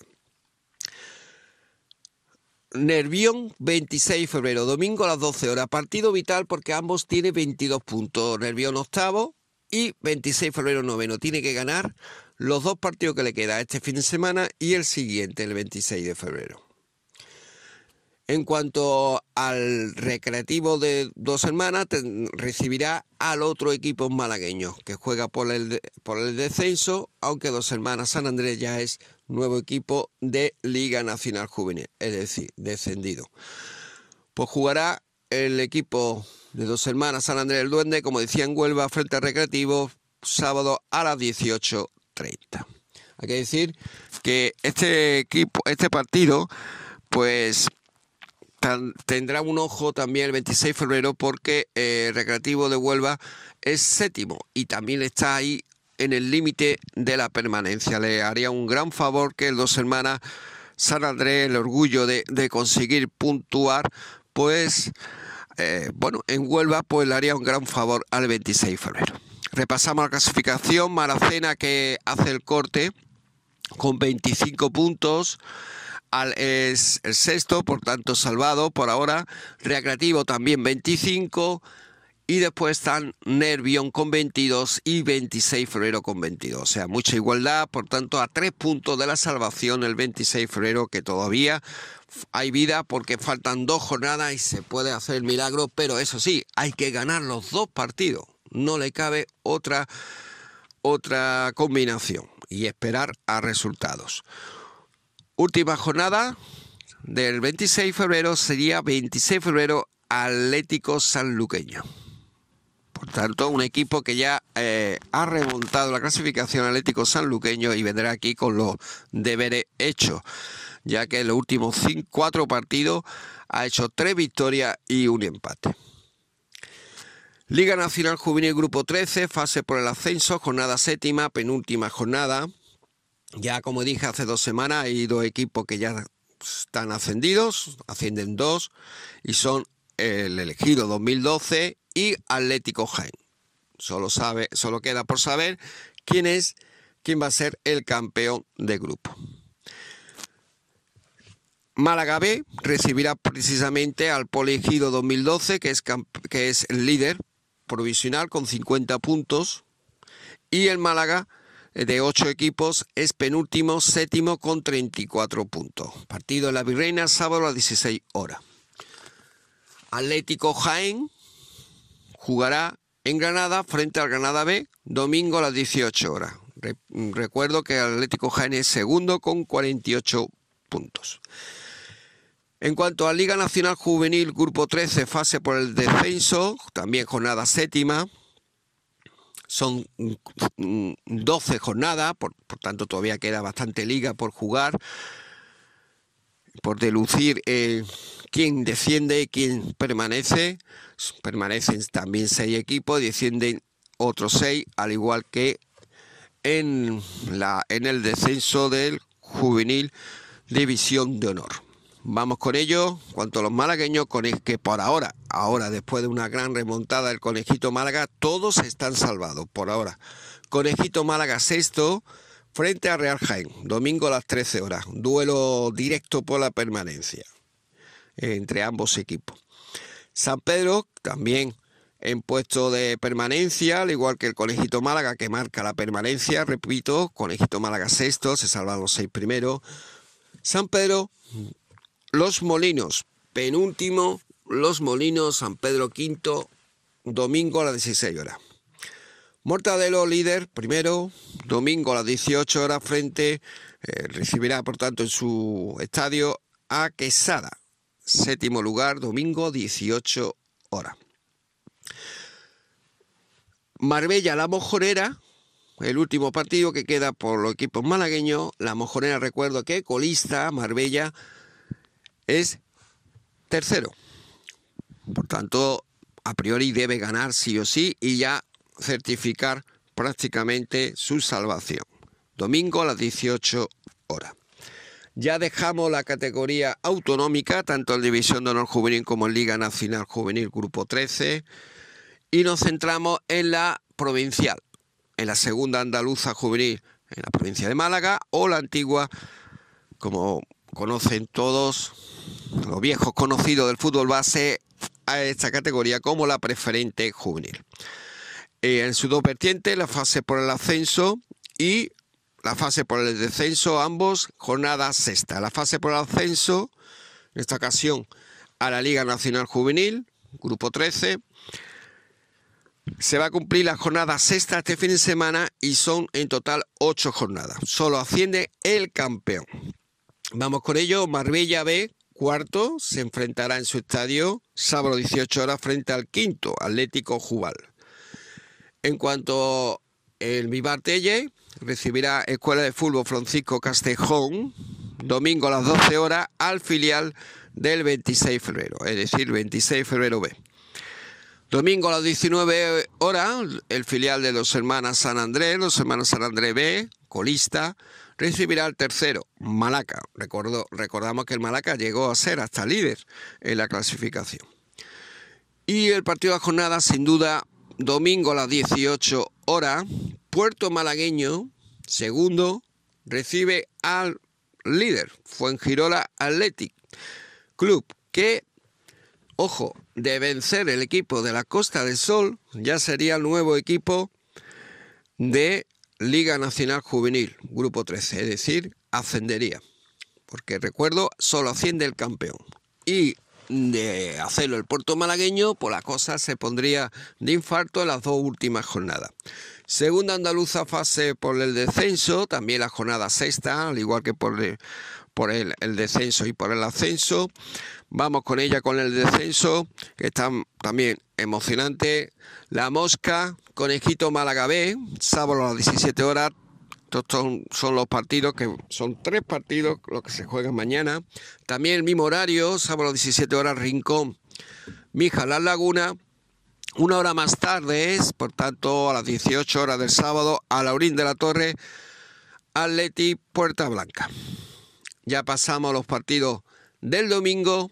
Speaker 5: Nervión, 26 de febrero, domingo a las 12 horas. Partido vital porque ambos tienen 22 puntos. Nervión octavo y 26 de febrero noveno. Tiene que ganar los dos partidos que le queda este fin de semana y el siguiente, el 26 de febrero. En cuanto al recreativo de dos hermanas, recibirá al otro equipo malagueño que juega por el, por el descenso, aunque dos hermanas San Andrés ya es nuevo equipo de Liga Nacional Juvenil, es decir, descendido. Pues jugará el equipo de dos hermanas San Andrés del Duende, como decía en Huelva, frente al recreativo, sábado a las 18 hay que decir que este equipo, este partido, pues tendrá un ojo también el 26 de febrero porque eh, Recreativo de Huelva es séptimo y también está ahí en el límite de la permanencia. Le haría un gran favor que el dos hermanas San Andrés, el orgullo de, conseguir puntuar, pues eh, bueno, en Huelva pues le haría un gran favor al 26 de febrero. Repasamos la clasificación. Maracena que hace el corte con 25 puntos. Es el sexto, por tanto salvado por ahora. Recreativo también 25. Y después están Nervión con 22 y 26 febrero con 22. O sea, mucha igualdad. Por tanto, a tres puntos de la salvación el 26 de febrero, que todavía hay vida porque faltan dos jornadas y se puede hacer el milagro. Pero eso sí, hay que ganar los dos partidos no le cabe otra, otra combinación y esperar a resultados. Última jornada del 26 de febrero sería 26 de febrero Atlético Sanluqueño. Por tanto, un equipo que ya eh, ha remontado la clasificación Atlético Sanluqueño y vendrá aquí con los deberes hechos, ya que en los últimos cinco, cuatro partidos ha hecho tres victorias y un empate. Liga Nacional Juvenil Grupo 13, fase por el ascenso, jornada séptima, penúltima jornada. Ya como dije hace dos semanas hay dos equipos que ya están ascendidos, ascienden dos, y son el elegido 2012 y Atlético Jaén. Solo, sabe, solo queda por saber quién es, quién va a ser el campeón de grupo. Málaga B recibirá precisamente al Polegido 2012, que es, que es el líder provisional con 50 puntos y el Málaga eh, de 8 equipos es penúltimo, séptimo con 34 puntos. Partido en la Virreina, sábado a las 16 horas. Atlético Jaén jugará en Granada frente al Granada B, domingo a las 18 horas. recuerdo que Atlético Jaén es segundo con 48 puntos. En cuanto a Liga Nacional Juvenil, Grupo 13, fase por el descenso, también jornada séptima. Son 12 jornadas, por, tanto todavía queda bastante liga por jugar, por delucir eh, quién desciende y quién permanece. Permanecen también seis equipos, descienden otros seis, al igual que en, en el descenso del juvenil División de Honor. Vamos con ello. Cuanto los malagueños, con el que por ahora, ahora después de una gran remontada del Conejito Málaga, todos están salvados por ahora. Conejito Málaga sexto frente a Real Jaén, domingo a las 13 horas. Duelo directo por la permanencia. entre ambos equipos. San Pedro también en puesto de permanencia, al igual que el Colegito Málaga que marca la permanencia, repito, Colegito Málaga sexto, se salvan los seis primeros. San Pedro, Los Molinos, penúltimo, Los Molinos, San Pedro quinto, domingo a las 16 horas. Mortadelo líder, primero, domingo a las 18 horas frente, eh, recibirá por tanto en su estadio a Quesada, séptimo lugar, domingo 18 horas. Marbella La Mojonera, el último partido que queda por los equipos malagueños. La Mojonera, recuerdo que colista, Marbella, es tercero. Por tanto, a priori debe ganar sí o sí y ya certificar prácticamente su salvación. Domingo a las 18 horas. Ya dejamos la categoría autonómica, tanto en División de Honor Juvenil como en Liga Nacional Juvenil Grupo 13, y nos centramos en la provincial, en la segunda andaluza juvenil, en la provincia de Málaga, o la antigua, como conocen todos, los viejos conocidos del fútbol base, a esta categoría como la preferente juvenil. Eh, en su dos vertientes, la fase por el ascenso y la fase por el descenso, ambos jornada sexta. La fase por el ascenso, en esta ocasión a la Liga Nacional Juvenil, grupo 13. Se va a cumplir la jornada sexta este fin de semana y son en total ocho jornadas. Solo asciende el campeón. Vamos con ello, Marbella B, cuarto, se enfrentará en su estadio sábado 18 horas frente al quinto, Atlético Jubal. En cuanto el Vivar Telle, recibirá Escuela de Fútbol Francisco Castejón, domingo a las 12 horas, al filial del 26 de febrero, es decir, 26 de febrero B. Domingo a las 19 horas, el filial de los hermanos San Andrés, los hermanos San Andrés B, colista, recibirá al tercero, Malaca. recordamos que el Malaca llegó a ser hasta líder en la clasificación. Y el partido de la jornada, sin duda, domingo a las 18 horas, Puerto Malagueño, segundo, recibe al líder, Fuengirola Athletic Club, que, ojo, de vencer el equipo de la Costa del Sol, ya sería el nuevo equipo de Liga Nacional Juvenil, Grupo 13, es decir, ascendería. Porque recuerdo, solo asciende el campeón. Y de hacerlo el puerto malagueño, pues la cosa se pondría de infarto en las dos últimas jornadas. Segunda andaluza fase por el descenso, también la jornada sexta, al igual que por, el, por el, descenso y por el ascenso. Vamos con ella con el descenso, que está también emocionante. La Mosca, Conejito Málaga B, sábado a las 17 horas, estos son, los partidos que son tres partidos los que se juegan mañana. También el mismo horario, sábado 17 horas, Rincón, Mija, Las Lagunas. Una hora más tarde es, por tanto, a las 18 horas del sábado, a Laurín de la Torre, Atleti Puerta Blanca. Ya pasamos a los partidos del domingo.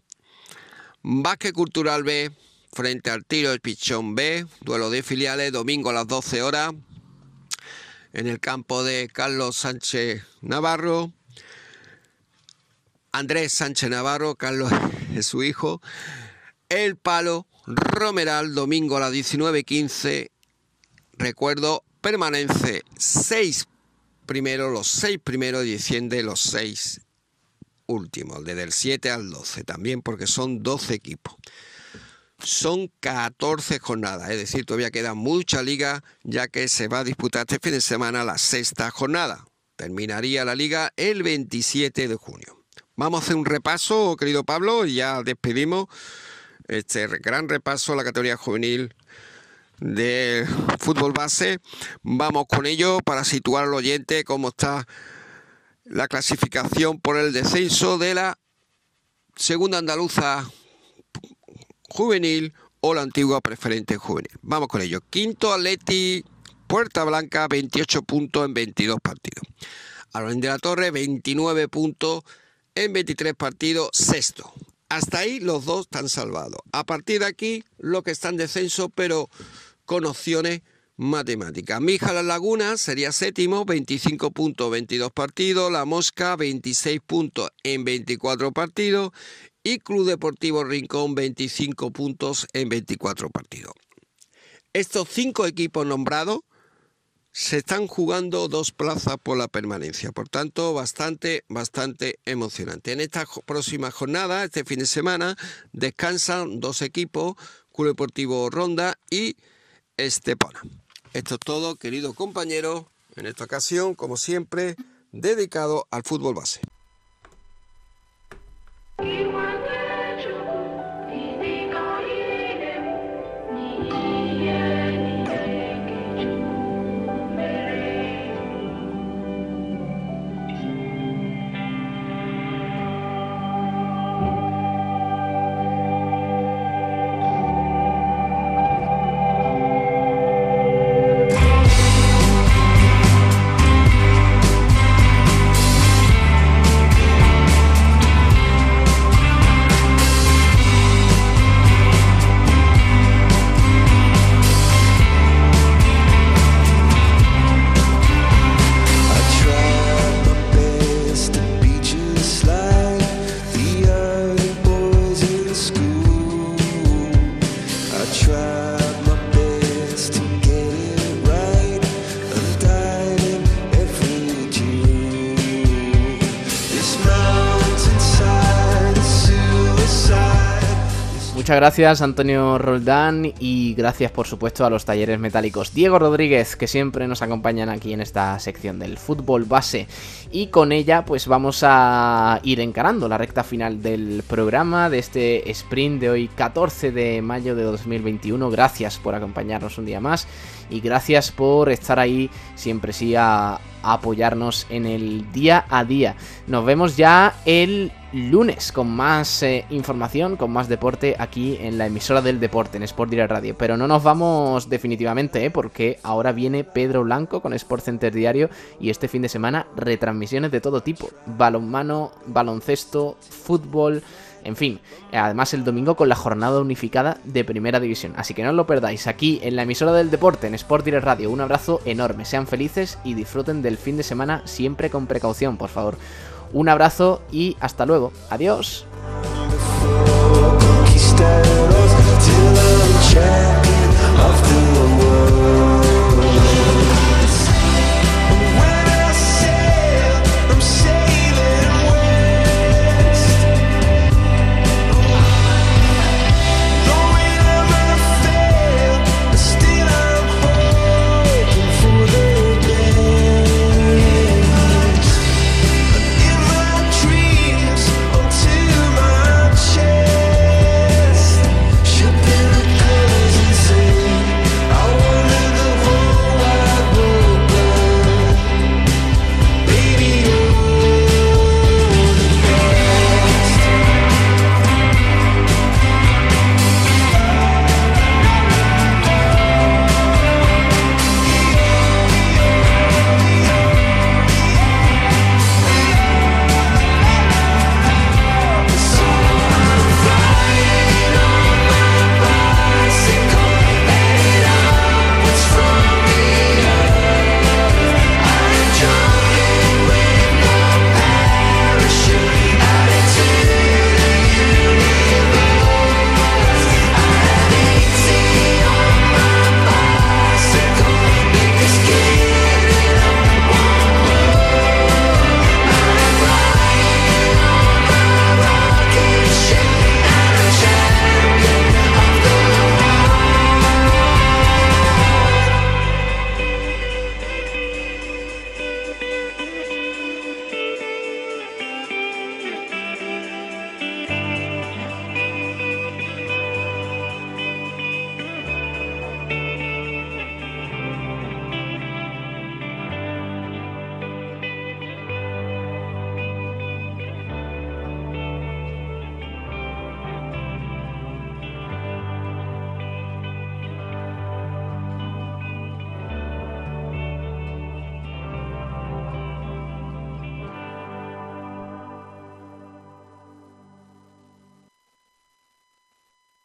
Speaker 5: Básquet Cultural B frente al Tiro del Pichón B, duelo de filiales, domingo a las 12 horas en el campo de Carlos Sánchez Navarro. Andrés Sánchez Navarro, Carlos es su hijo. El Palo, Romeral, domingo a las 19.15. Recuerdo, permanece seis primeros, los seis primeros y desciende los seis últimos, desde el 7 al 12 también, porque son 12 equipos son 14 jornadas, es decir, todavía queda mucha liga ya que se va a disputar este fin de semana la sexta jornada. Terminaría la liga el 27 de junio. Vamos a hacer un repaso, querido Pablo, y ya despedimos este gran repaso a la categoría juvenil de fútbol base. Vamos con ello para situar al oyente cómo está la clasificación por el descenso de la segunda andaluza juvenil o la antigua preferente juvenil. Vamos con ello. Quinto Atleti Puerta Blanca, 28 puntos en 22 partidos. Alonso de la Torre, 29 puntos en 23 partidos, sexto. Hasta ahí los dos están salvados. A partir de aquí, lo que está en descenso, pero con opciones matemáticas. Mija La Laguna sería séptimo, 25 puntos, 22 partidos. La Mosca, 26 puntos en 24 partidos y Club Deportivo Rincón 25 puntos en 24 partidos. Estos cinco equipos nombrados se están jugando dos plazas por la permanencia, por tanto bastante, bastante emocionante. En esta próxima jornada, este fin de semana, descansan dos equipos, Club Deportivo Ronda y Estepona. Esto es todo, querido compañero, en esta ocasión, como siempre, dedicado al fútbol base.
Speaker 2: Gracias Antonio Roldán y gracias por supuesto a los talleres metálicos. Diego Rodríguez que siempre nos acompañan aquí en esta sección del fútbol base. Y con ella pues vamos a ir encarando la recta final del programa de este sprint de hoy 14 de mayo de 2021 gracias por acompañarnos un día más y gracias por estar ahí siempre sí a, apoyarnos en el día a día nos vemos ya el lunes con más eh, información, con más deporte aquí en la emisora del deporte, en Sport Direct Radio. Pero no nos vamos definitivamente, ¿eh? porque ahora viene Pedro Blanco con Sport Center Diario y este fin de semana retransmisiones de todo tipo. Balonmano, baloncesto, fútbol... En fin, además el domingo con la jornada unificada de Primera División. Así que no os lo perdáis aquí en la emisora del deporte, en Sport Direct Radio. Un abrazo enorme, sean felices y disfruten del fin de semana siempre con precaución, por favor. Un abrazo y hasta luego. Adiós.